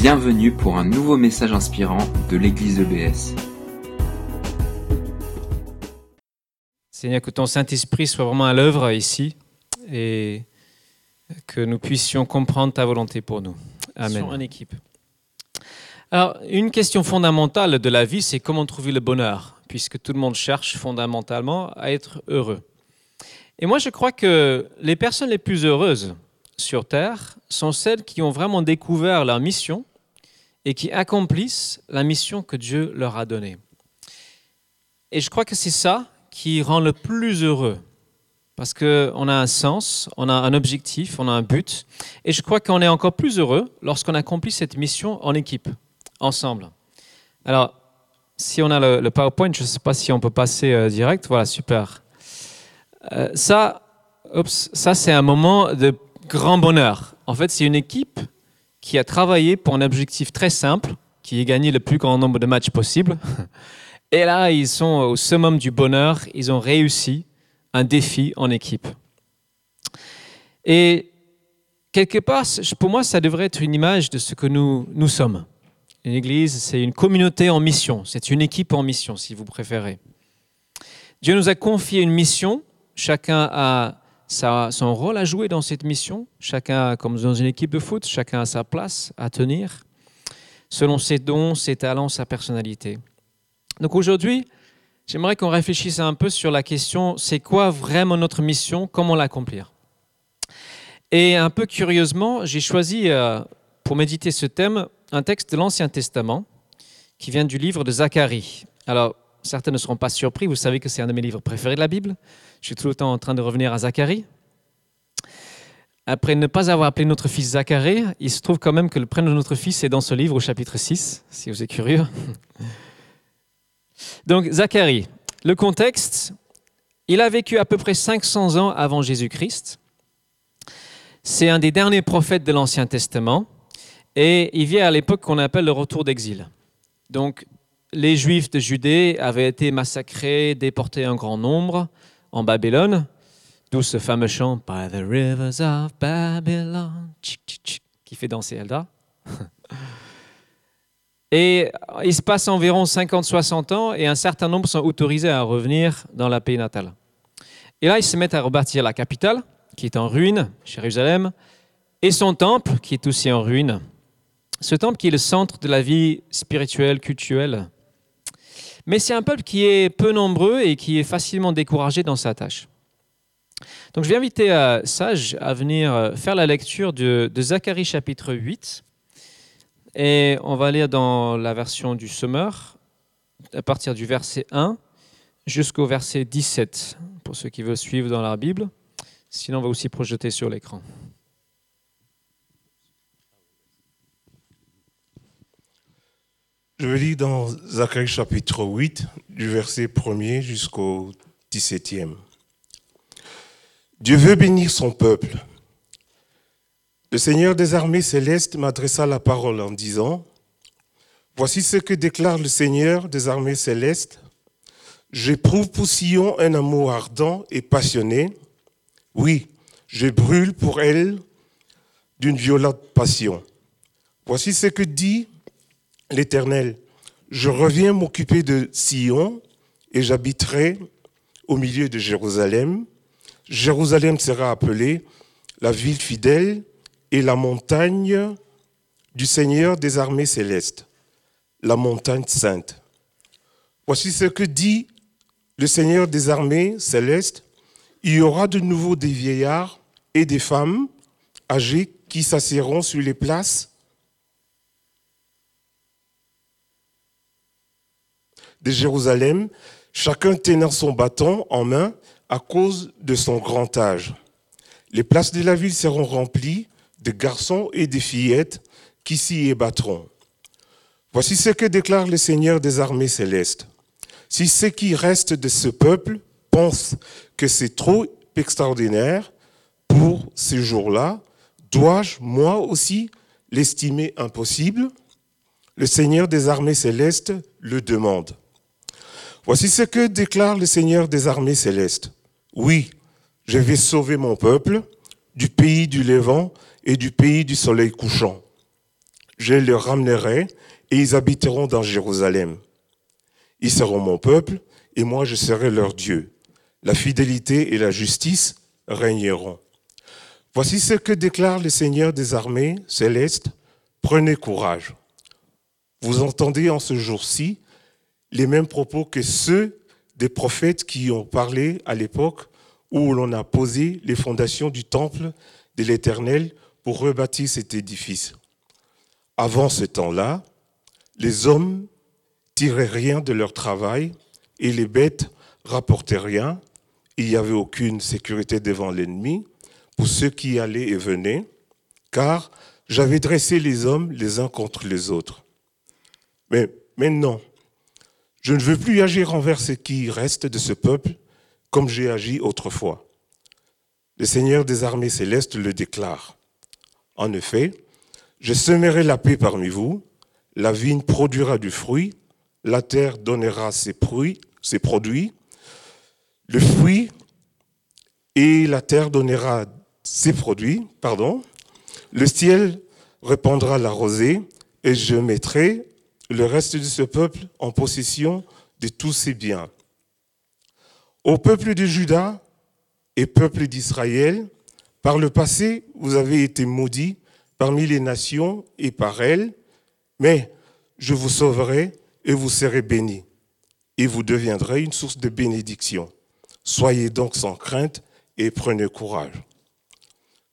Bienvenue pour un nouveau message inspirant de l'église EBS. Seigneur, que ton Saint-Esprit soit vraiment à l'œuvre ici et que nous puissions comprendre ta volonté pour nous. Amen. En équipe. Alors, une question fondamentale de la vie, c'est comment trouver le bonheur, puisque tout le monde cherche fondamentalement à être heureux. Et moi, je crois que les personnes les plus heureuses sur Terre sont celles qui ont vraiment découvert leur mission et qui accomplissent la mission que Dieu leur a donnée. Et je crois que c'est ça qui rend le plus heureux, parce qu'on a un sens, on a un objectif, on a un but, et je crois qu'on est encore plus heureux lorsqu'on accomplit cette mission en équipe, ensemble. Alors, si on a le, PowerPoint, je ne sais pas si on peut passer euh, direct, voilà, super. Euh, ça, ça c'est un moment de grand bonheur. En fait, c'est une équipe qui a travaillé pour un objectif très simple, qui est gagner le plus grand nombre de matchs possible. Et là, ils sont au summum du bonheur, ils ont réussi un défi en équipe. Et quelque part, pour moi, ça devrait être une image de ce que nous, nous sommes. Une église, c'est une communauté en mission, c'est une équipe en mission, si vous préférez. Dieu nous a confié une mission, chacun a son rôle à jouer dans cette mission. Chacun, comme dans une équipe de foot, chacun a sa place à tenir, selon ses dons, ses talents, sa personnalité. Donc aujourd'hui, j'aimerais qu'on réfléchisse un peu sur la question, c'est quoi vraiment notre mission, comment l'accomplir? Et un peu curieusement, j'ai choisi euh, pour méditer ce thème un texte de l'Ancien Testament qui vient du livre de Zacharie. Alors, certains ne seront pas surpris, vous savez que c'est un de mes livres préférés de la Bible. Je suis tout le temps en train de revenir à Zacharie. Après ne pas avoir appelé notre fils Zacharie, il se trouve quand même que le prénom de notre fils est dans ce livre au chapitre 6, si vous êtes curieux. Donc Zacharie, le contexte, il a vécu à peu près 500 ans avant Jésus-Christ. C'est un des derniers prophètes de l'Ancien Testament et il vient à l'époque qu'on appelle le retour d'exil. Donc les Juifs de Judée avaient été massacrés, déportés en grand nombre en Babylone, d'où ce fameux chant By the rivers of Babylon, qui fait danser Elda. Et il se passe environ 50-60 ans et un certain nombre sont autorisés à revenir dans la pays natale. Et là, ils se mettent à rebâtir la capitale, qui est en ruine, Jérusalem, et son temple, qui est aussi en ruine. Ce temple qui est le centre de la vie spirituelle, culturelle mais c'est un peuple qui est peu nombreux et qui est facilement découragé dans sa tâche. Donc je vais inviter euh, Sage à venir euh, faire la lecture de, Zacharie chapitre 8. Et on va lire dans la version du Summer, à partir du verset 1 jusqu'au verset 17, pour ceux qui veulent suivre dans la Bible. Sinon, on va aussi projeter sur l'écran. Je vais lire dans Zacharie chapitre 8, du verset 1er jusqu'au 17e. Dieu veut bénir son peuple. Le Seigneur des armées célestes m'adressa la parole en disant, Voici ce que déclare le Seigneur des armées célestes. J'éprouve pour Sion un amour ardent et passionné. Oui, je brûle pour elle d'une violente passion. Voici ce que dit l'Éternel, je reviens m'occuper de Sion et j'habiterai au milieu de Jérusalem. Jérusalem sera appelée la ville fidèle et la montagne du Seigneur des armées célestes, la montagne sainte. Voici ce que dit le Seigneur des armées célestes. Il y aura de nouveau des vieillards et des femmes âgées qui s'assieront sur les places de Jérusalem, chacun tenant son bâton en main à cause de son grand âge. Les places de la ville seront remplies de garçons et de fillettes qui s'y ébattront. Voici ce que déclare le Seigneur des armées célestes. Si ceux qui restent de ce peuple pensent que c'est trop extraordinaire pour ces jours-là, dois-je moi aussi l'estimer impossible? Le Seigneur des armées célestes le demande. Voici ce que déclare le Seigneur des armées célestes. Oui, je vais sauver mon peuple du pays du Levant et du pays du soleil couchant. je les ramènerai et ils habiteront dans Jérusalem. Ils seront mon peuple et moi je serai leur Dieu. La fidélité et la justice régneront. Voici ce que déclare le Seigneur des armées célestes. Prenez courage. Vous entendez en ce jour-ci les mêmes propos que ceux des prophètes qui ont parlé à l'époque où l'on a posé les fondations du temple de l'Éternel pour rebâtir cet édifice. Avant ce temps-là, les hommes tiraient rien de leur travail et les bêtes rapportaient rien. Il n'y avait aucune sécurité devant l'ennemi pour ceux qui allaient et venaient, car j'avais dressé les hommes les uns contre les autres. Mais maintenant, je ne veux plus agir envers ce qui reste de ce peuple comme j'ai agi autrefois. Le Seigneur des armées célestes le déclare. En effet, je semerai la paix parmi vous, la vigne produira du fruit, la terre donnera ses, produits, le fruit et la terre donnera ses produits, pardon, le ciel répandra la rosée et je mettrai le reste de ce peuple en possession de tous ses biens. Au peuple de Juda et peuple d'Israël, par le passé, vous avez été maudits parmi les nations et par elles, mais je vous sauverai et vous serez bénis, et vous deviendrez une source de bénédiction. Soyez donc sans crainte et prenez courage.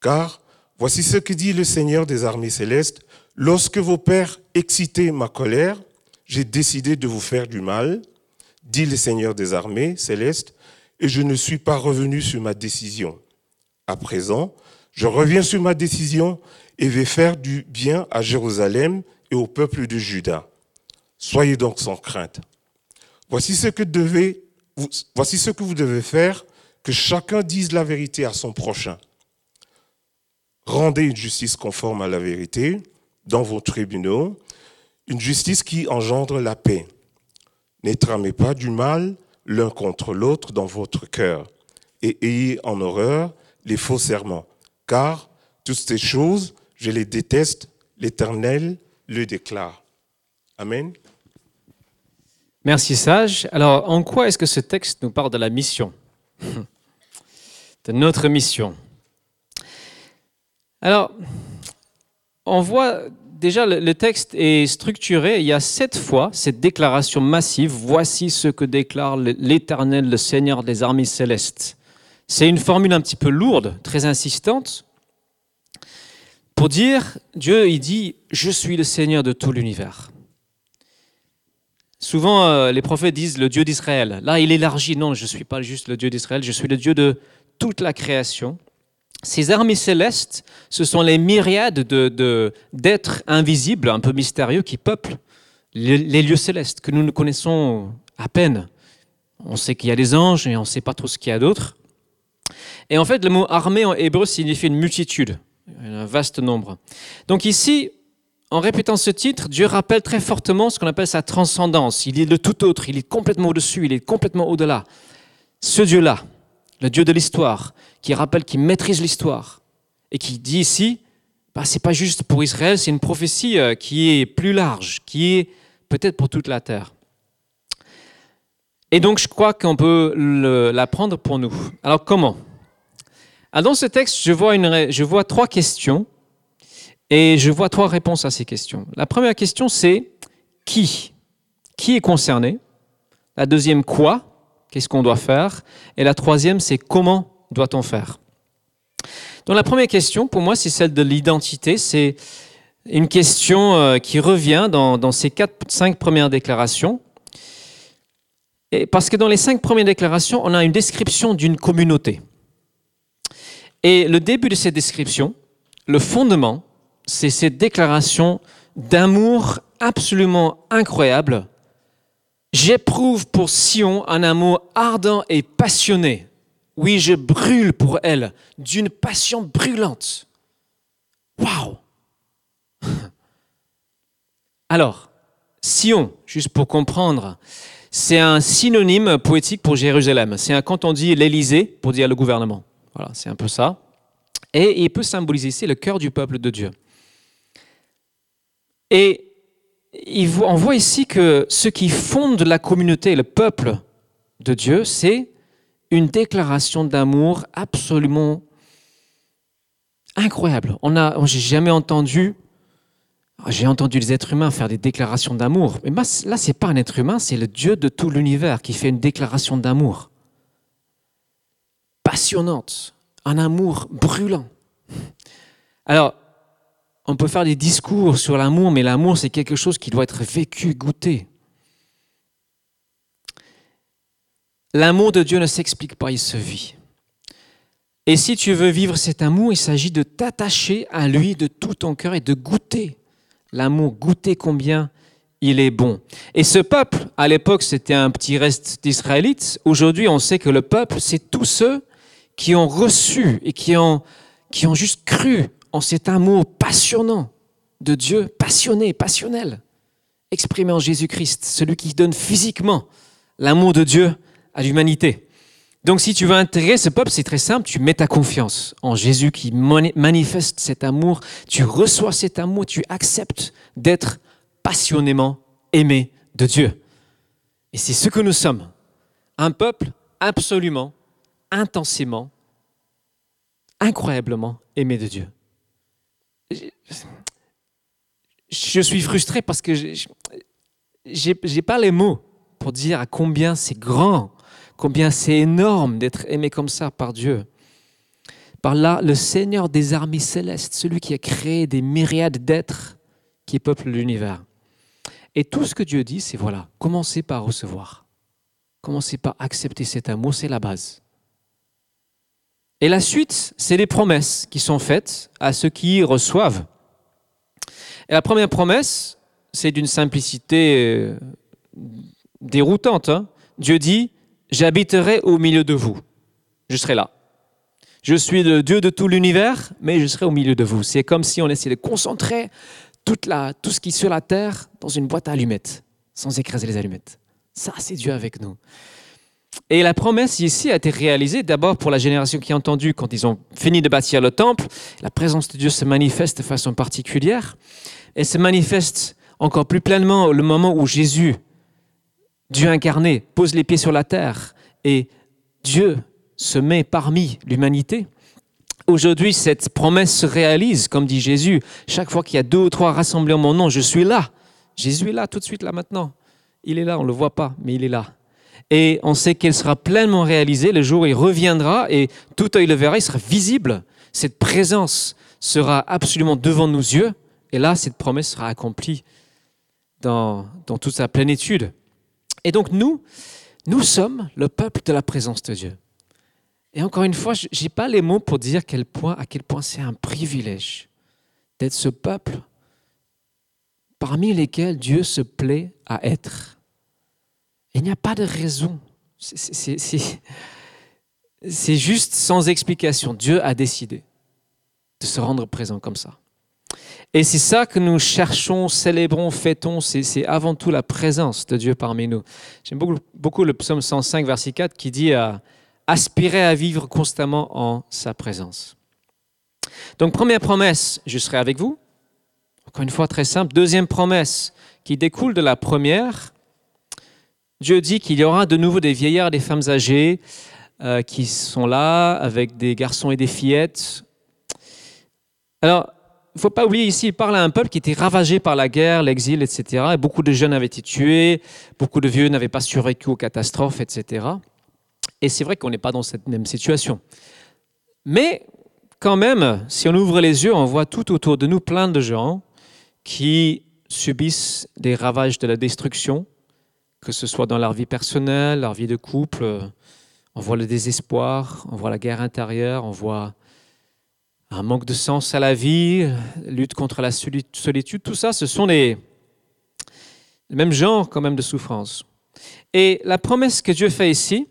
Car voici ce que dit le Seigneur des armées célestes. Lorsque vos pères excitaient ma colère, j'ai décidé de vous faire du mal, dit le Seigneur des armées célestes, et je ne suis pas revenu sur ma décision. À présent, je reviens sur ma décision et vais faire du bien à Jérusalem et au peuple de Juda. Soyez donc sans crainte. Voici ce que, devez, voici ce que vous devez faire, que chacun dise la vérité à son prochain. Rendez une justice conforme à la vérité dans vos tribunaux, une justice qui engendre la paix. Ne tramez pas du mal l'un contre l'autre dans votre cœur et ayez en horreur les faux serments, car toutes ces choses, je les déteste, l'Éternel le déclare. Amen. Merci Sage. Alors, en quoi est-ce que ce texte nous parle de la mission? De notre mission alors, on voit déjà le, texte est structuré. Il y a sept fois cette déclaration massive. Voici ce que déclare l'Éternel, le Seigneur des armées célestes. C'est une formule un petit peu lourde, très insistante, pour dire Dieu, il dit Je suis le Seigneur de tout l'univers. Souvent, euh, les prophètes disent le Dieu d'Israël. Là, il élargit Non, je ne suis pas juste le Dieu d'Israël, je suis le Dieu de toute la création. Ces armées célestes, ce sont les myriades d'êtres invisibles, un peu mystérieux, qui peuplent les, lieux célestes, que nous ne connaissons à peine. On sait qu'il y a des anges et on ne sait pas trop ce qu'il y a d'autre. Et en fait, le mot armée en hébreu signifie une multitude, un vaste nombre. Donc ici, en répétant ce titre, Dieu rappelle très fortement ce qu'on appelle sa transcendance. Il est le tout autre, il est complètement au-dessus, il est complètement au-delà. Ce Dieu-là, le Dieu de l'histoire, qui rappelle qu'il maîtrise l'histoire et qui dit ici, bah, ce n'est pas juste pour Israël, c'est une prophétie euh, qui est plus large, qui est peut-être pour toute la terre. Et donc je crois qu'on peut l'apprendre pour nous. Alors comment? Ah, Dans ce texte, je vois trois questions et je vois trois réponses à ces questions. La première question, c'est qui? Qui est concerné? La deuxième, quoi? Qu'est-ce qu'on doit faire Et la troisième, c'est comment doit-on faire Donc la première question, pour moi, c'est celle de l'identité. C'est une question euh, qui revient dans, ces quatre, cinq premières déclarations. Et parce que dans les cinq premières déclarations, on a une description d'une communauté. Et le début de cette description, le fondement, c'est cette déclaration d'amour absolument incroyable J'éprouve pour Sion un amour ardent et passionné. Oui, je brûle pour elle d'une passion brûlante. Waouh Alors, Sion, juste pour comprendre, c'est un synonyme poétique pour Jérusalem. C'est quand on dit l'Élysée pour dire le gouvernement. Voilà, c'est un peu ça. Et il peut symboliser ici le cœur du peuple de Dieu. Et on voit ici que ce qui fonde la communauté, le peuple de Dieu, c'est une déclaration d'amour absolument incroyable. On j'ai jamais entendu, j'ai entendu les êtres humains faire des déclarations d'amour, mais là c'est pas un être humain, c'est le Dieu de tout l'univers qui fait une déclaration d'amour passionnante, un amour brûlant. Alors, on peut faire des discours sur l'amour, mais l'amour, c'est quelque chose qui doit être vécu, goûté. L'amour de Dieu ne s'explique pas, il se vit. Et si tu veux vivre cet amour, il s'agit de t'attacher à lui de tout ton cœur et de goûter l'amour, goûter combien il est bon. Et ce peuple, à l'époque, c'était un petit reste d'Israélites. Aujourd'hui, on sait que le peuple, c'est tous ceux qui ont reçu et qui ont, qui ont juste cru en cet amour passionnant de Dieu, passionné, passionnel, exprimé en Jésus-Christ, celui qui donne physiquement l'amour de Dieu à l'humanité. Donc si tu veux intégrer ce peuple, c'est très simple, tu mets ta confiance en Jésus qui manifeste cet amour, tu reçois cet amour, tu acceptes d'être passionnément aimé de Dieu. Et c'est ce que nous sommes, un peuple absolument, intensément, incroyablement aimé de Dieu je suis frustré parce que je n'ai pas les mots pour dire à combien c'est grand, combien c'est énorme d'être aimé comme ça par Dieu. Par là, le Seigneur des armées célestes, celui qui a créé des myriades d'êtres qui peuplent l'univers. Et tout ce que Dieu dit, c'est voilà, commencez par recevoir. Commencez par accepter cet amour, c'est la base. Et la suite, c'est les promesses qui sont faites à ceux qui reçoivent. Et la première promesse, c'est d'une simplicité euh, déroutante. Hein. Dieu dit, j'habiterai au milieu de vous. Je serai là. Je suis le Dieu de tout l'univers, mais je serai au milieu de vous. C'est comme si on essayait de concentrer tout ce qui est sur la terre dans une boîte à allumettes, sans écraser les allumettes. Ça, c'est Dieu avec nous. Et la promesse ici a été réalisée d'abord pour la génération qui a entendu quand ils ont fini de bâtir le temple. La présence de Dieu se manifeste de façon particulière. Elle se manifeste encore plus pleinement le moment où Jésus, Dieu incarné, pose les pieds sur la terre et Dieu se met parmi l'humanité. Aujourd'hui, cette promesse se réalise, comme dit Jésus. Chaque fois qu'il y a deux ou trois rassemblés en mon nom, je suis là. Jésus est là tout de suite, là maintenant. Il est là, on ne le voit pas, mais il est là et on sait qu'elle sera pleinement réalisée le jour où il reviendra et tout œil le verra, il sera visible. Cette présence sera absolument devant nos yeux et là, cette promesse sera accomplie dans, toute sa plénitude. Et donc nous, nous sommes le peuple de la présence de Dieu. Et encore une fois, je n'ai pas les mots pour dire quel point, à quel point c'est un privilège d'être ce peuple parmi lesquels Dieu se plaît à être. Il n'y a pas de raison. C'est juste sans explication. Dieu a décidé de se rendre présent comme ça. Et c'est ça que nous cherchons, célébrons, fêtons. C'est avant tout la présence de Dieu parmi nous. J'aime beaucoup, le psaume 105, verset 4, qui dit euh, aspirer à vivre constamment en sa présence. Donc, première promesse, je serai avec vous. Encore une fois, très simple. Deuxième promesse qui découle de la première, Dieu dit qu'il y aura de nouveau des vieillards des femmes âgées euh, qui sont là avec des garçons et des fillettes. Alors, il ne faut pas oublier ici, il parle à un peuple qui était ravagé par la guerre, l'exil, etc. Et beaucoup de jeunes avaient été tués, beaucoup de vieux n'avaient pas survécu aux catastrophes, etc. Et c'est vrai qu'on n'est pas dans cette même situation. Mais quand même, si on ouvre les yeux, on voit tout autour de nous plein de gens qui subissent des ravages de la destruction, que ce soit dans leur vie personnelle, leur vie de couple. On voit le désespoir, on voit la guerre intérieure, on voit un manque de sens à la vie, lutte contre la solitude. Tout ça, ce sont les, mêmes genres quand même de souffrance. Et la promesse que Dieu fait ici,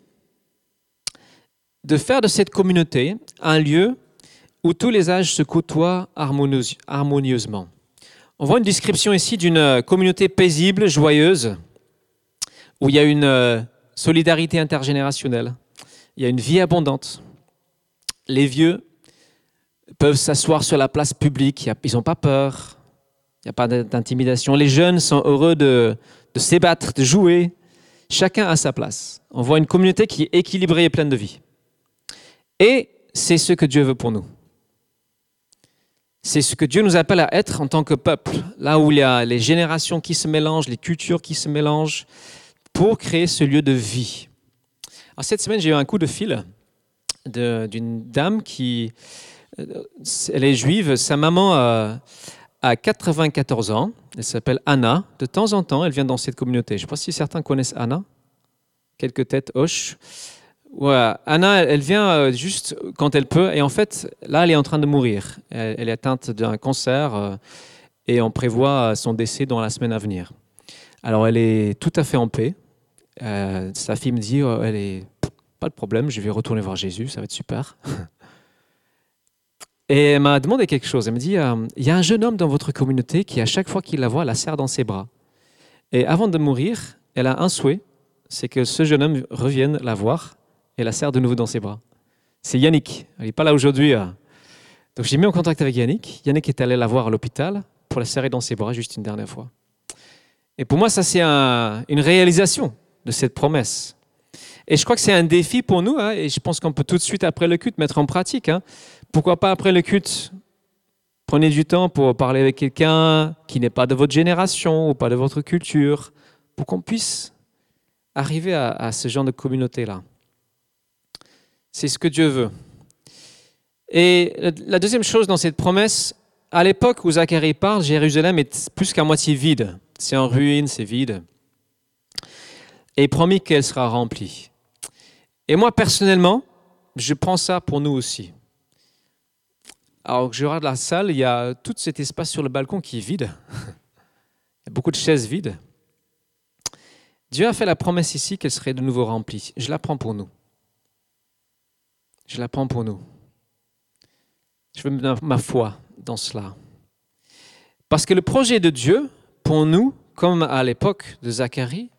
de faire de cette communauté un lieu où tous les âges se côtoient harmonieusement. On voit une description ici d'une communauté paisible, joyeuse, où il y a une euh, solidarité intergénérationnelle, il y a une vie abondante. Les vieux peuvent s'asseoir sur la place publique, ils n'ont pas peur, Il n'y a pas d'intimidation. Les jeunes sont heureux de, de s'ébattre, de jouer. Chacun a sa place. On voit une communauté qui est équilibrée et pleine de vie. Et c'est ce que Dieu veut pour nous. C'est ce que Dieu nous appelle à être en tant que peuple, là où il y a les générations qui se mélangent, les cultures qui se mélangent, pour créer ce lieu de vie. Alors, cette semaine, j'ai eu un coup de fil d'une dame qui, euh, elle est juive, sa maman a, a 94 ans, elle s'appelle Anna, de temps en temps, elle vient dans cette communauté. Je ne sais pas si certains connaissent Anna, quelques têtes hoches. Anna, elle vient euh, juste quand elle peut. Et en fait, là, elle est en train de mourir. Elle, est atteinte d'un cancer euh, et on prévoit son décès dans la semaine à venir. Alors, elle est tout à fait en paix. Euh, sa fille me dit, oh, elle est pas de problème, je vais retourner voir Jésus, ça va être super. Et elle m'a demandé quelque chose. Elle me dit, il y a un jeune homme dans votre communauté qui, à chaque fois qu'il la voit, la serre dans ses bras. Et avant de mourir, elle a un souhait, c'est que ce jeune homme revienne la voir et la serre de nouveau dans ses bras. C'est Yannick. Il n'est pas là aujourd'hui. Hein. Donc j'ai mis en contact avec Yannick. Yannick est allé la voir à l'hôpital pour la serrer dans ses bras juste une dernière fois. Et pour moi, ça c'est une réalisation de cette promesse. Et je crois que c'est un défi pour nous, hein, et je pense qu'on peut tout de suite après le culte mettre en pratique. Hein. Pourquoi pas après le culte Prenez du temps pour parler avec quelqu'un qui n'est pas de votre génération ou pas de votre culture, pour qu'on puisse arriver à ce genre de communauté-là. C'est ce que Dieu veut. Et la deuxième chose dans cette promesse, à l'époque où Zacharie parle, Jérusalem est plus qu'à moitié vide. C'est en ruine, c'est vide. Et promis qu'elle sera remplie. Et moi, personnellement, je prends ça pour nous aussi. Alors que je regarde la salle, il y a tout cet espace sur le balcon qui est vide. Il y a beaucoup de chaises vides. Dieu a fait la promesse ici qu'elle serait de nouveau remplie. Je la prends pour nous. Je la prends pour nous. Je veux mettre ma foi dans cela. Parce que le projet de Dieu, pour nous, comme à l'époque de Zacharie,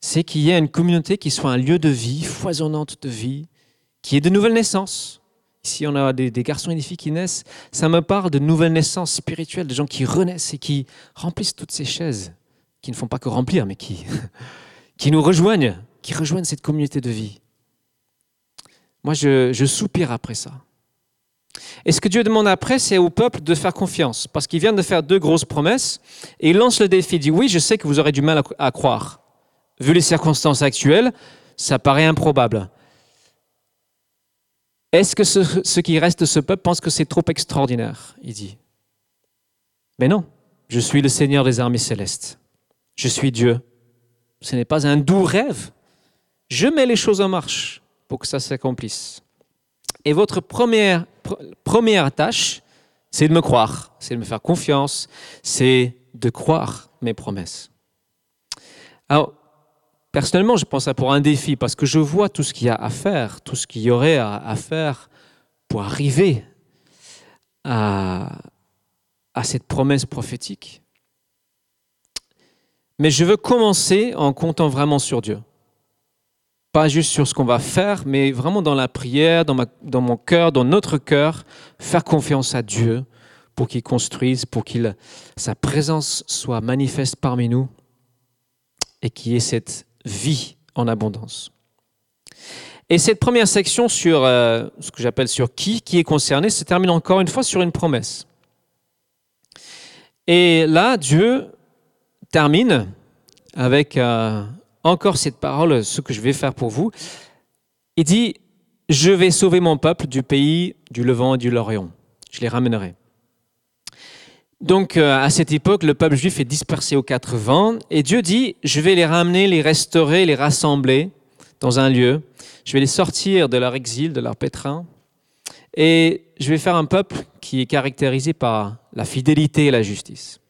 c'est qu'il y ait une communauté qui soit un lieu de vie, foisonnante de vie, qui ait de nouvelles naissances. Ici, on a des, garçons et des filles qui naissent. Ça me parle de nouvelles naissances spirituelles, de gens qui renaissent et qui remplissent toutes ces chaises, qui ne font pas que remplir, mais qui, qui nous rejoignent, qui rejoignent cette communauté de vie. Moi, je, soupire après ça. Et ce que Dieu demande après, c'est au peuple de faire confiance, parce qu'il vient de faire deux grosses promesses, et il lance le défi, il dit, oui, je sais que vous aurez du mal à, croire. Vu les circonstances actuelles, ça paraît improbable. Est-ce que ce, qui reste de ce peuple pense que c'est trop extraordinaire Il dit. Mais non, je suis le Seigneur des armées célestes. Je suis Dieu. Ce n'est pas un doux rêve. Je mets les choses en marche pour que ça s'accomplisse. Et votre première, première tâche, c'est de me croire, c'est de me faire confiance, c'est de croire mes promesses. Alors, personnellement, je pense ça pour un défi, parce que je vois tout ce qu'il y a à faire, tout ce qu'il y aurait à, faire pour arriver à, cette promesse prophétique. Mais je veux commencer en comptant vraiment sur Dieu pas juste sur ce qu'on va faire, mais vraiment dans la prière, dans, dans mon cœur, dans notre cœur, faire confiance à Dieu pour qu'il construise, pour qu'il sa présence soit manifeste parmi nous et qu'il y ait cette vie en abondance. Et cette première section sur euh, ce que j'appelle sur qui, qui est concerné, se termine encore une fois sur une promesse. Et là, Dieu termine avec euh, encore cette parole, ce que je vais faire pour vous. Il dit, je vais sauver mon peuple du pays du Levant et du Lorient. Je les ramènerai. Donc euh, à cette époque, le peuple juif est dispersé aux quatre vents et Dieu dit, je vais les ramener, les restaurer, les rassembler dans un lieu. Je vais les sortir de leur exil, de leur pétrin. Et je vais faire un peuple qui est caractérisé par la fidélité et la justice.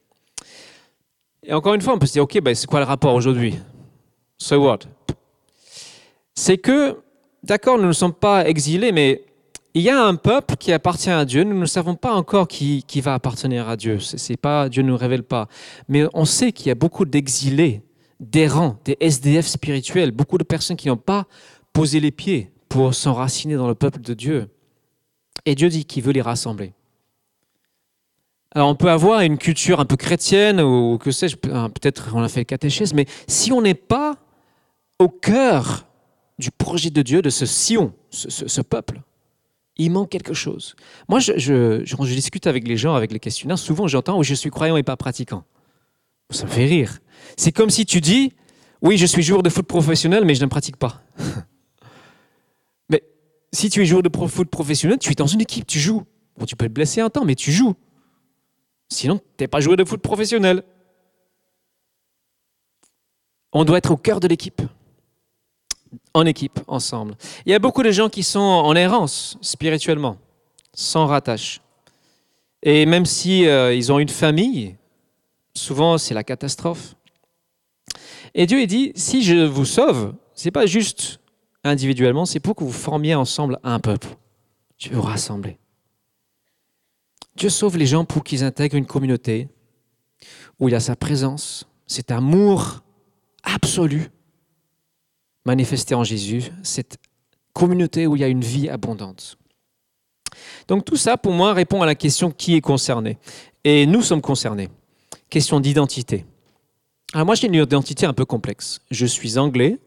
Et encore une fois, on peut se dire, OK, ben, c'est quoi le rapport aujourd'hui? So what? C'est que, d'accord, nous ne sommes pas exilés, mais il y a un peuple qui appartient à Dieu. Nous ne savons pas encore qui, va appartenir à Dieu. C'est pas Dieu ne nous révèle pas, mais on sait qu'il y a beaucoup d'exilés, d'errants, des SDF spirituels, beaucoup de personnes qui n'ont pas posé les pieds pour s'enraciner dans le peuple de Dieu. Et Dieu dit qu'il veut les rassembler. Alors on peut avoir une culture un peu chrétienne ou que sais-je, peut-être on a fait le catéchèse, mais si on n'est pas au cœur du projet de Dieu, de ce Sion, ce, peuple, il manque quelque chose. Moi, je, je, discute avec les gens, avec les questionnaires, souvent j'entends, oui, je suis croyant et pas pratiquant. Ça me fait rire. C'est comme si tu dis, oui, je suis joueur de foot professionnel, mais je ne pratique pas. mais si tu es joueur de foot professionnel, tu es dans une équipe, tu joues. Bon, tu peux te blesser un temps, mais tu joues. Sinon, tu n'es pas joueur de foot professionnel. On doit être au cœur de l'équipe. En équipe, ensemble. Il y a beaucoup de gens qui sont en errance spirituellement, sans rattache. Et même si euh, ils ont une famille, souvent c'est la catastrophe. Et Dieu dit si je vous sauve, c'est pas juste individuellement, c'est pour que vous formiez ensemble un peuple. Je vous rassembler. Dieu sauve les gens pour qu'ils intègrent une communauté où il y a sa présence, cet amour absolu manifesté en Jésus, cette communauté où il y a une vie abondante. Donc tout ça, pour moi, répond à la question qui est concerné. Et nous sommes concernés. Question d'identité. Alors moi, j'ai une identité un peu complexe. Je suis anglais.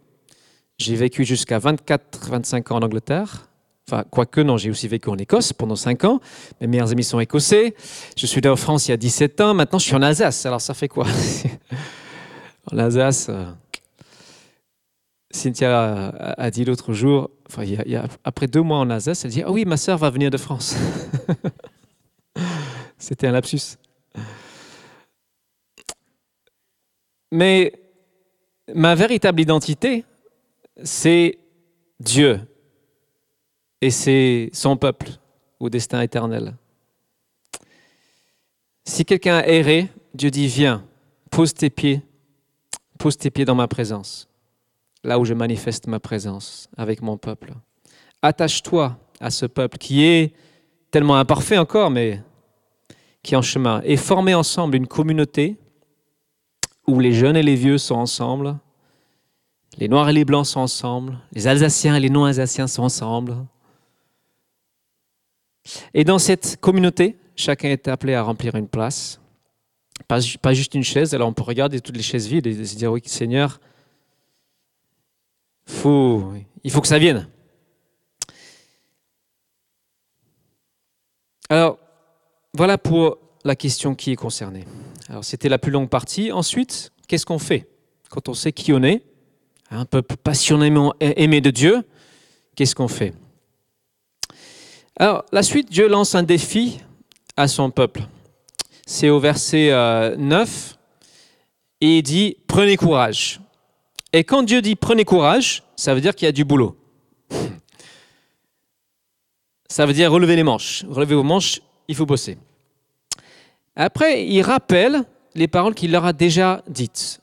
J'ai vécu jusqu'à 24-25 ans en Angleterre. Enfin, quoique, non, j'ai aussi vécu en Écosse pendant 5 ans. Mes meilleurs amis sont écossais. Je suis là en France il y a 17 ans. Maintenant, je suis en Alsace. Alors, ça fait quoi? En Alsace, euh, Cynthia a, dit l'autre jour, après deux mois en Alsace, elle dit Ah oui, ma sœur va venir de France. C'était un lapsus. Mais ma véritable identité, c'est Dieu et c'est son peuple au destin éternel. Si quelqu'un a Dieu dit Viens, pose tes pieds, pose tes pieds dans ma présence, là où je manifeste ma présence avec mon peuple. Attache-toi à ce peuple qui est tellement imparfait encore, mais qui est en chemin, et former ensemble une communauté où les jeunes et les vieux sont ensemble, les noirs et les blancs sont ensemble, les Alsaciens et les non-Alsaciens sont ensemble, et dans cette communauté, chacun est appelé à remplir une place, pas juste une chaise. Alors on peut regarder toutes les chaises vides et se dire, oui, Seigneur, il faut que ça vienne. Alors, voilà pour la question qui est concernée. Alors, c'était la plus longue partie. Ensuite, qu'est-ce qu'on fait quand on sait qui on est, un peuple passionnément aimé de Dieu Qu'est-ce qu'on fait? Alors, la suite, Dieu lance un défi à son peuple. C'est au verset 9, euh, et il dit, prenez courage. Et quand Dieu dit prenez courage, ça veut dire qu'il y a du boulot. Ça veut dire relever les manches. Relevez vos manches, il faut bosser. Après, il rappelle les paroles qu'il leur a déjà dites.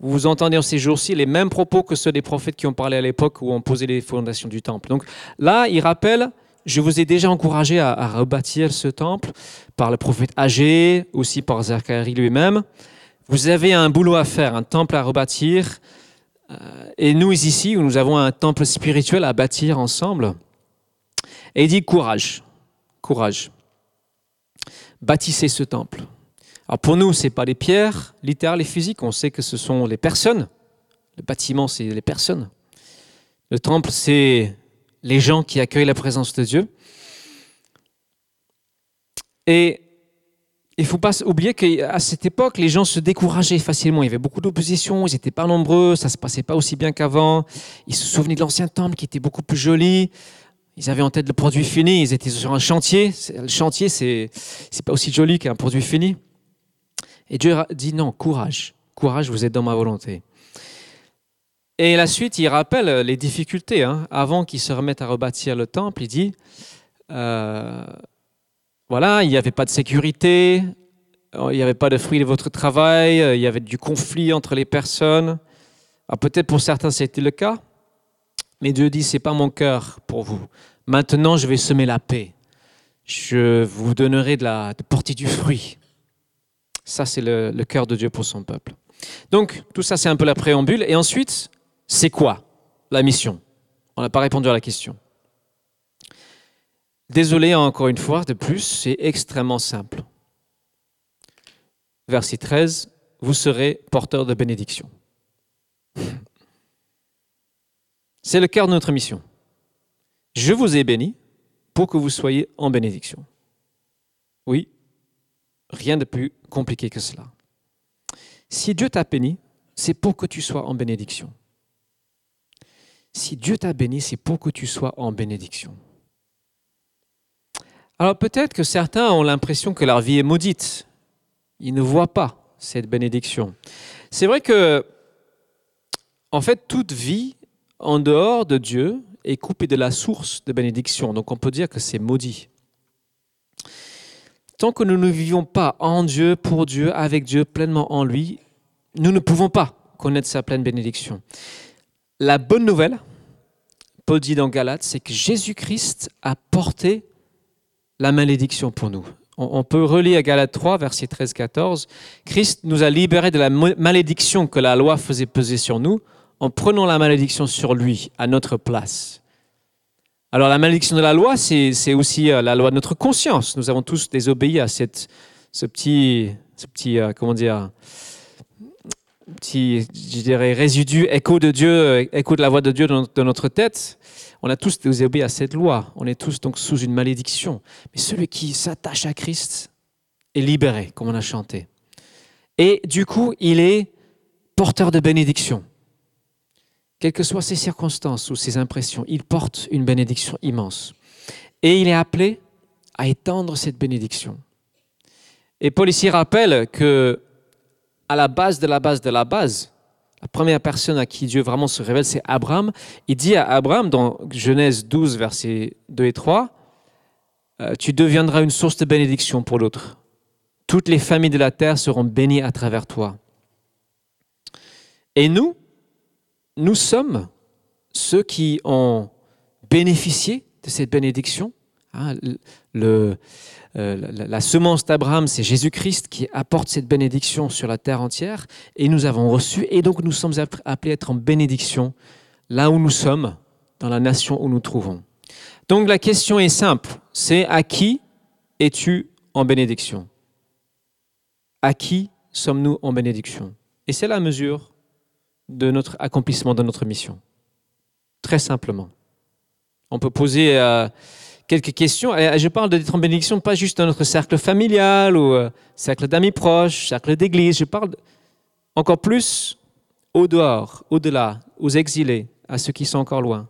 Vous entendez en ces jours-ci les mêmes propos que ceux des prophètes qui ont parlé à l'époque où on posait les fondations du temple. Donc là, il rappelle je vous ai déjà encouragé à, rebâtir ce temple par le prophète Agé, aussi par Zacharie lui-même. Vous avez un boulot à faire, un temple à rebâtir. Euh, et nous ici, nous avons un temple spirituel à bâtir ensemble. Et il dit courage, courage. Bâtissez ce temple. Alors pour nous, ce n'est pas les pierres littérales et physiques, on sait que ce sont les personnes. Le bâtiment, c'est les personnes. Le temple, c'est les gens qui accueillent la présence de Dieu. Et il ne faut pas oublier qu'à cette époque, les gens se décourageaient facilement. Il y avait beaucoup d'opposition, ils n'étaient pas nombreux, ça ne se passait pas aussi bien qu'avant. Ils se souvenaient de l'ancien temple qui était beaucoup plus joli. Ils avaient en tête le produit fini, ils étaient sur un chantier. Le chantier, c'est n'est pas aussi joli qu'un produit fini. Et Dieu dit non, courage, courage, vous êtes dans ma volonté. Et la suite, il rappelle les difficultés. Hein. Avant qu'il se remette à rebâtir le temple, il dit, euh, voilà, il n'y avait pas de sécurité, il n'y avait pas de fruits de votre travail, il y avait du conflit entre les personnes. Peut-être pour certains c'était le cas, mais Dieu dit, c'est pas mon cœur pour vous. Maintenant, je vais semer la paix. Je vous donnerai de, la, de porter du fruit. Ça, c'est le, le cœur de Dieu pour son peuple. Donc, tout ça, c'est un peu la préambule. Et ensuite, c'est quoi la mission? On n'a pas répondu à la question. Désolé encore une fois, de plus, c'est extrêmement simple. verset 13, vous serez porteur de bénédiction. C'est le cœur de notre mission. Je vous ai béni pour que vous soyez en bénédiction. Oui, rien de plus compliqué que cela. Si Dieu t'a béni, c'est pour que tu sois en bénédiction. Si Dieu t'a béni, c'est pour que tu sois en bénédiction. Alors peut-être que certains ont l'impression que leur vie est maudite. Ils ne voient pas cette bénédiction. C'est vrai que, en fait, toute vie en dehors de Dieu est coupée de la source de bénédiction. Donc on peut dire que c'est maudit. Tant que nous ne vivons pas en Dieu, pour Dieu, avec Dieu, pleinement en lui, nous ne pouvons pas connaître sa pleine bénédiction. La bonne nouvelle, Paul dit dans Galates, c'est que Jésus-Christ a porté la malédiction pour nous. On peut relire Galates 3, verset 13-14. Christ nous a libérés de la malédiction que la loi faisait peser sur nous en prenant la malédiction sur lui à notre place. Alors la malédiction de la loi, c'est aussi euh, la loi de notre conscience. Nous avons tous désobéi à cette, ce petit, ce petit euh, comment dire, petit, je dirais, résidu, écho de Dieu, euh, écho de la voix de Dieu dans, notre tête. On a tous désobéi à cette loi. On est tous donc sous une malédiction. Mais celui qui s'attache à Christ est libéré, comme on a chanté. Et du coup, il est porteur de bénédiction. Quelles que soient ses circonstances ou ses impressions, il porte une bénédiction immense. Et il est appelé à étendre cette bénédiction. Et Paul ici rappelle que à la base de la base de la base, la première personne à qui Dieu vraiment se révèle, c'est Abraham. Il dit à Abraham dans Genèse 12, versets 2 et 3, euh, Tu deviendras une source de bénédiction pour l'autre. Toutes les familles de la terre seront bénies à travers toi. Et nous, nous sommes ceux qui ont bénéficié de cette bénédiction. Hein, euh, la, semence d'Abraham, c'est Jésus-Christ qui apporte cette bénédiction sur la terre entière, et nous avons reçu, et donc nous sommes appelés à être en bénédiction là où nous sommes, dans la nation où nous trouvons. Donc la question est simple, c'est à qui es-tu en bénédiction? À qui sommes-nous en bénédiction? Et c'est la mesure de notre accomplissement de notre mission. Très simplement. On peut poser euh, quelques questions. je parle d'être en bénédiction, pas juste dans notre cercle familial ou euh, cercle d'amis proches, cercle d'église. Je parle encore plus au dehors, au-delà, aux exilés, à ceux qui sont encore loin.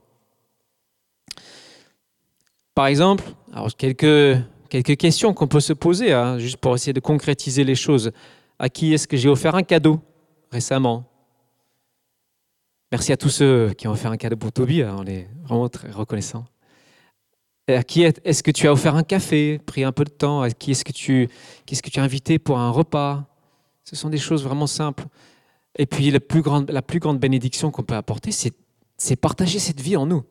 Par exemple, alors quelques, quelques questions qu'on peut se poser, hein, juste pour essayer de concrétiser les choses. À qui est-ce que j'ai offert un cadeau récemment? Merci à tous ceux qui ont offert un cadeau pour Toby, hein, on est vraiment très reconnaissants. À qui est-ce que tu as offert un café, pris un peu de temps? À qui est-ce que tu, qu'est-ce que tu as invité pour un repas? Ce sont des choses vraiment simples. Et puis la plus grande, la plus grande bénédiction qu'on peut apporter, c'est, c'est partager cette vie en nous.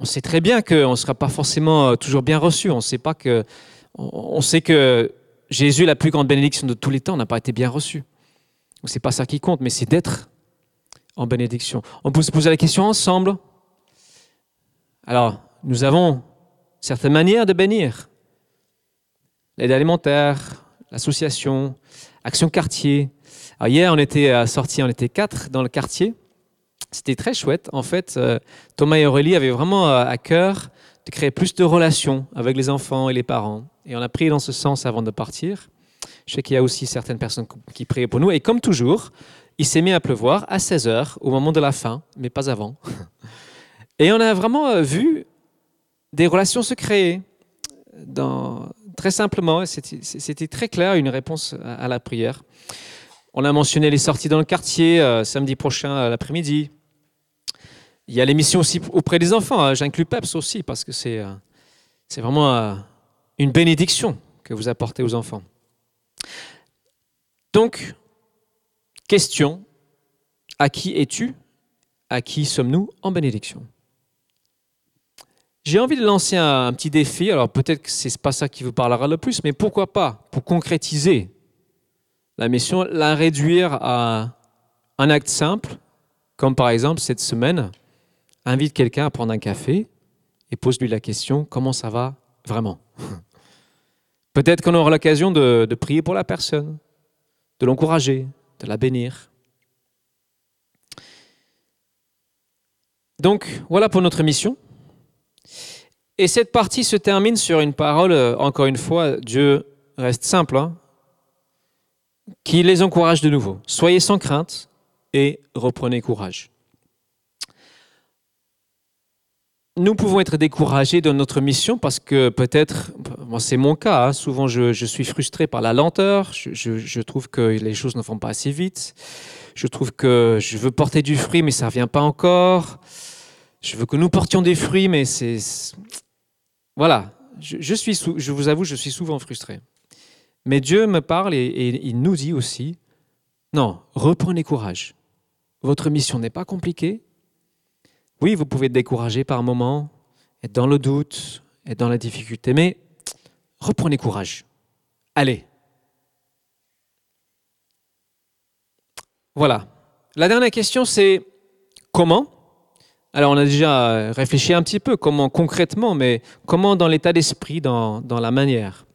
On sait très bien qu'on ne sera pas forcément euh, toujours bien reçu. On sait pas que, on sait que Jésus, la plus grande bénédiction de tous les temps, n'a pas été bien reçu. C'est pas ça qui compte, mais c'est d'être en bénédiction. On peut se poser la question ensemble. Alors, nous avons certaines manières de bénir. L'aide alimentaire, l'association, Action Quartier. Alors hier, on était sortis, on était quatre dans le quartier. C'était très chouette. En fait, euh, Thomas et Aurélie avaient vraiment euh, à cœur de créer plus de relations avec les enfants et les parents. Et on a pris dans ce sens avant de partir. Je sais qu'il y a aussi certaines personnes qui priaient pour nous. Et comme toujours, il s'est mis à pleuvoir à 16h, au moment de la fin, mais pas avant. Et on a vraiment euh, vu des relations se créer. Dans, très simplement, c'était très clair, une réponse à, la prière. On a mentionné les sorties dans le quartier euh, samedi prochain l'après-midi. Il y a l'émission aussi auprès des enfants. Hein. J'inclus PEPS aussi parce que c'est euh, c'est vraiment une bénédiction que vous apportez aux enfants. Donc, Question, à qui es-tu? À qui sommes-nous en bénédiction? J'ai envie de lancer un, petit défi, alors peut-être que ce n'est pas ça qui vous parlera le plus, mais pourquoi pas, pour concrétiser la mission, la réduire à un acte simple, comme par exemple cette semaine, invite quelqu'un à prendre un café et pose-lui la question, comment ça va vraiment? Peut-être qu'on aura l'occasion de prier pour la personne, de l'encourager, de la bénir. Donc voilà pour notre mission. Et cette partie se termine sur une parole, euh, encore une fois, Dieu reste simple, hein, qui les encourage de nouveau. Soyez sans crainte et reprenez courage. Nous pouvons être découragés dans notre mission parce que peut-être, c'est mon cas, hein, souvent je, suis frustré par la lenteur, je, trouve que les choses ne vont pas assez vite, je trouve que je veux porter du fruit mais ça ne vient pas encore, je veux que nous portions des fruits mais c'est... Voilà, je, suis, je vous avoue, je suis souvent frustré. Mais Dieu me parle et, il nous dit aussi, non, reprenez courage. Votre mission n'est pas compliquée. Oui, vous pouvez être découragé par moments, être dans le doute, être dans la difficulté, mais reprenez courage. Allez. Voilà. La dernière question, c'est comment Alors, on a déjà réfléchi un petit peu, comment concrètement, mais comment dans l'état d'esprit, dans, dans la manière.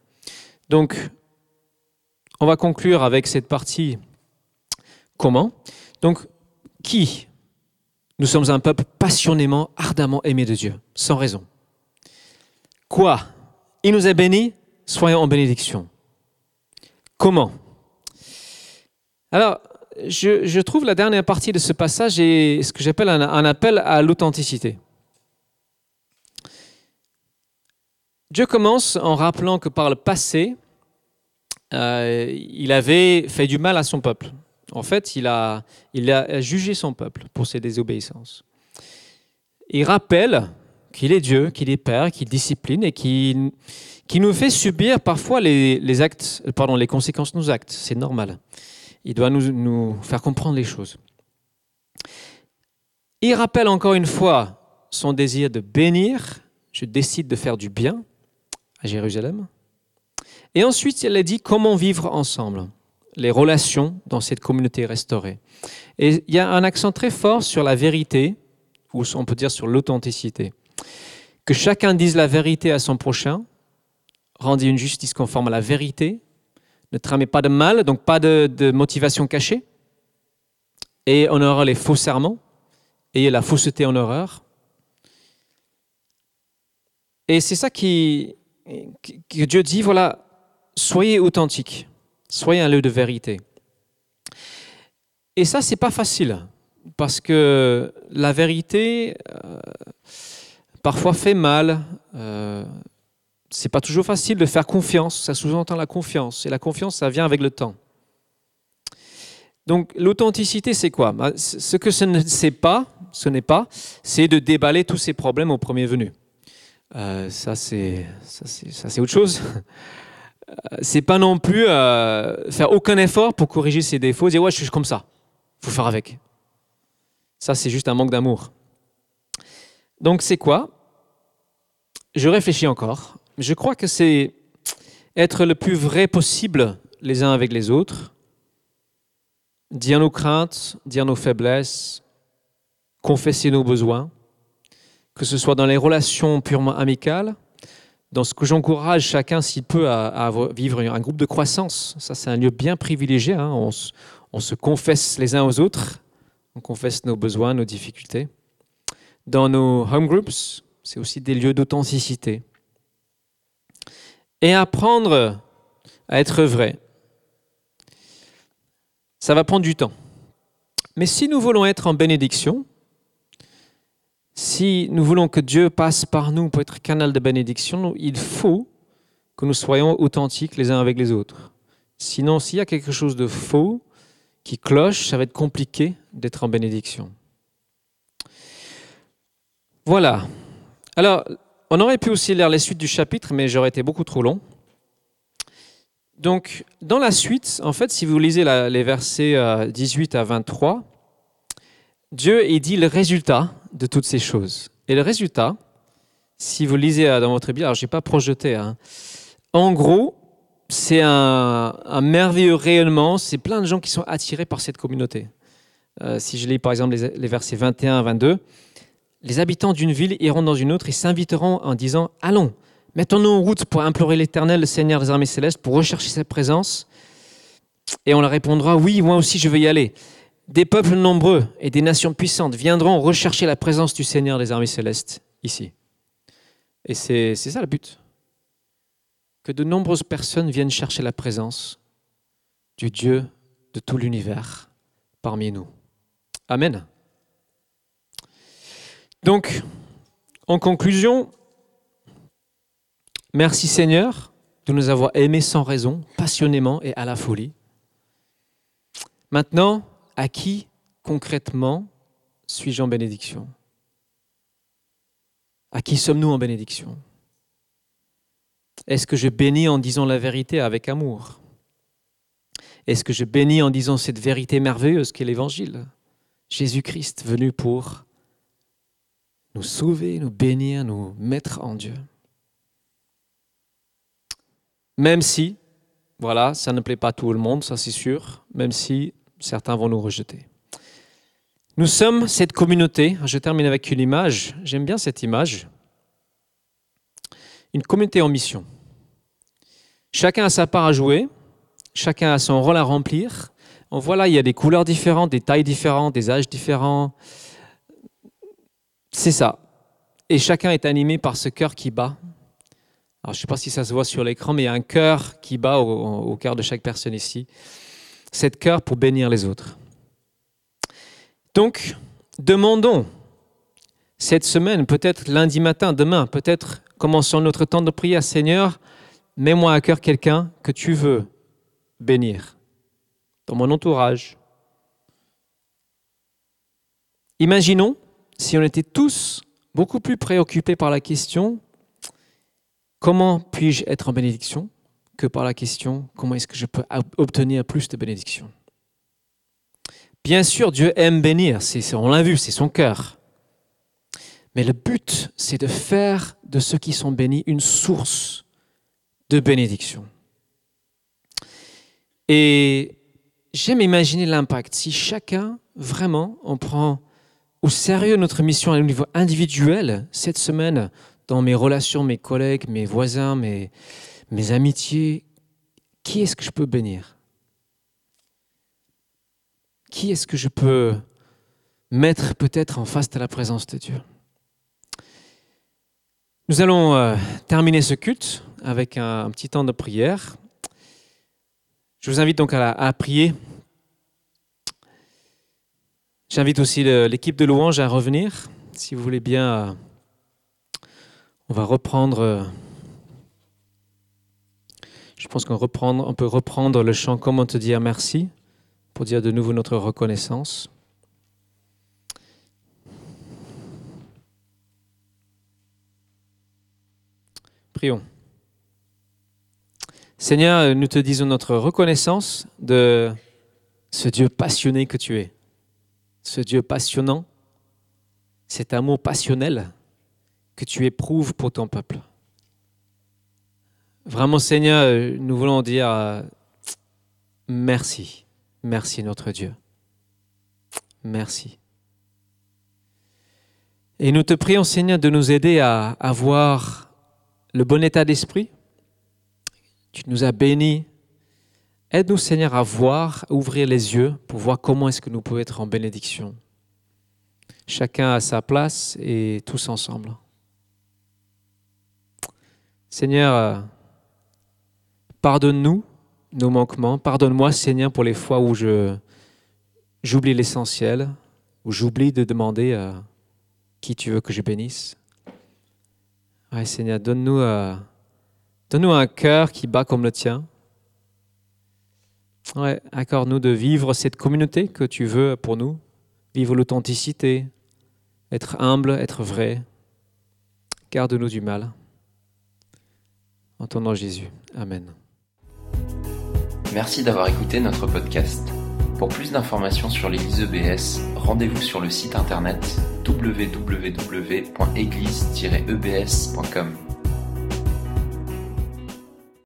Donc, on va conclure avec cette partie comment? Donc, qui? Nous sommes un peuple passionnément, ardemment aimé de Dieu, sans raison. Quoi? Il nous a bénis, soyons en bénédiction. Comment? Alors, je, trouve la dernière partie de ce passage est ce que j'appelle un, appel à l'authenticité. Dieu commence en rappelant que par le passé, euh, il avait fait du mal à son peuple. En fait, il a, il a jugé son peuple pour ses désobéissances. Il rappelle qu'il est Dieu, qu'il est Père, qu'il discipline et qu'il nous fait subir parfois les, actes, pardon, les conséquences de nos actes. C'est normal. Il doit nous, faire comprendre les choses. Il rappelle encore une fois son désir de bénir. Je décide de faire du bien à Jérusalem. Et ensuite, elle a dit comment vivre ensemble, les relations dans cette communauté restaurée. Et il y a un accent très fort sur la vérité, ou on peut dire sur l'authenticité. Que chacun dise la vérité à son prochain, rendez une justice conforme à la vérité, ne tramez pas de mal, donc pas de, motivation cachée, et on aura les faux serments, ayez la fausseté en horreur. Et c'est ça qui, que Dieu dit, voilà, soyez authentique, soyez un lieu de vérité. Et ça, c'est pas facile, parce que la vérité, euh, parfois fait mal. Euh, c'est pas toujours facile de faire confiance. Ça sous-entend la confiance. Et la confiance, ça vient avec le temps. Donc, l'authenticité, c'est quoi? Bah, Ce que ce ne sait pas, ce n'est pas, c'est de déballer tous ces problèmes au premier venu. Euh, ça, c'est autre chose. c'est pas non plus euh, faire aucun effort pour corriger ses défauts, dire ouais, je suis comme ça, faut faire avec. Ça, c'est juste un manque d'amour. Donc, c'est quoi? Je réfléchis encore. Je crois que c'est être le plus vrai possible les uns avec les autres, dire nos craintes, dire nos faiblesses, confesser nos besoins, que ce soit dans les relations purement amicales, dans ce que j'encourage chacun, s'il peut, à, vivre un groupe de croissance. Ça, c'est un lieu bien privilégié. Hein. On, on, se confesse les uns aux autres, on confesse nos besoins, nos difficultés. Dans nos home groups, c'est aussi des lieux d'authenticité. Et apprendre à être vrai. Ça va prendre du temps. Mais si nous voulons être en bénédiction, si nous voulons que Dieu passe par nous pour être canal de bénédiction, il faut que nous soyons authentiques les uns avec les autres. Sinon, s'il y a quelque chose de faux qui cloche, ça va être compliqué d'être en bénédiction. Voilà. Alors, on aurait pu aussi lire les suites du chapitre, mais j'aurais été beaucoup trop long. Donc, dans la suite, en fait, si vous lisez les versets 18 euh, à 23, Dieu il dit le résultat de toutes ces choses. Et le résultat, si vous lisez euh, dans votre Bible, alors je n'ai pas projeté, hein. en gros, c'est un, merveilleux rayonnement, c'est plein de gens qui sont attirés par cette communauté. Euh, si je lis par exemple les, versets 21 à 22, les habitants d'une ville iront dans une autre et s'inviteront en disant Allons, mettons-nous en route pour implorer l'Éternel, le Seigneur des armées célestes, pour rechercher sa présence. Et on leur répondra, oui, moi aussi je veux y aller. Des peuples nombreux et des nations puissantes viendront rechercher la présence du Seigneur des armées célestes ici. Et c'est ça le but. Que de nombreuses personnes viennent chercher la présence du Dieu de tout l'univers parmi nous. Amen. Donc, en conclusion, merci Seigneur de nous avoir aimés sans raison, passionnément et à la folie. Maintenant, à qui concrètement suis-je en bénédiction? À qui sommes-nous en bénédiction? Est-ce que je bénis en disant la vérité avec amour? Est-ce que je bénis en disant cette vérité merveilleuse qu'est l'Évangile? Jésus-Christ venu pour nous sauver, nous bénir, nous mettre en Dieu. Même si, voilà, ça ne plaît pas à tout le monde, ça c'est sûr, même si certains vont nous rejeter. Nous sommes cette communauté, je termine avec une image, j'aime bien cette image, une communauté en mission. Chacun a sa part à jouer, chacun a son rôle à remplir. On voit là, il y a des couleurs différentes, des tailles différentes, des âges différents. C'est ça. Et chacun est animé par ce cœur qui bat. Alors, je ne sais pas si ça se voit sur l'écran, mais il y a un cœur qui bat au, au cœur de chaque personne ici cette cœur pour bénir les autres. Donc, demandons cette semaine, peut-être lundi matin, demain, peut-être commençons notre temps de prière, Seigneur, mets-moi à cœur quelqu'un que tu veux bénir dans mon entourage. Imaginons si on était tous beaucoup plus préoccupés par la question comment puis-je être en bénédiction que par la question comment est-ce que je peux obtenir plus de bénédictions? Bien sûr, Dieu aime bénir, on l'a vu, c'est son cœur. Mais le but, c'est de faire de ceux qui sont bénis une source de bénédiction. Et j'aime imaginer l'impact. Si chacun, vraiment, on prend au sérieux notre mission à un niveau individuel, cette semaine, dans mes relations, mes collègues, mes voisins, mes, amitiés, qui est-ce que je peux bénir? Qui est-ce que je peux mettre peut-être en face de la présence de Dieu? Nous allons euh, terminer ce culte avec un, petit temps de prière. Je vous invite donc à, prier. J'invite aussi l'équipe de louange à revenir. Si vous voulez bien, euh, on va reprendre euh, je pense qu'on on peut reprendre le chant Comment te dire merci pour dire de nouveau notre reconnaissance. Prions. Seigneur, nous te disons notre reconnaissance de ce Dieu passionné que tu es, ce Dieu passionnant, cet amour passionnel que tu éprouves pour ton peuple. Vraiment, Seigneur, nous voulons dire euh, merci. Merci, notre Dieu. Merci. Et nous te prions, Seigneur, de nous aider à avoir le bon état d'esprit. Tu nous as bénis. Aide-nous, Seigneur, à voir, à ouvrir les yeux pour voir comment est-ce que nous pouvons être en bénédiction. Chacun à sa place et tous ensemble. Seigneur, euh, Pardonne-nous nos manquements. Pardonne-moi, Seigneur, pour les fois où j'oublie l'essentiel, où j'oublie de demander à euh, qui tu veux que je bénisse. Seigneur, euh, donne-nous un cœur qui bat comme le tien. Accorde-nous de vivre cette communauté que tu veux pour nous, vivre l'authenticité, être humble, être vrai. Garde-nous du mal. En ton nom Jésus. Amen. Merci d'avoir écouté notre podcast. Pour plus d'informations sur l'Église EBS, rendez-vous sur le site internet www.église-ebs.com.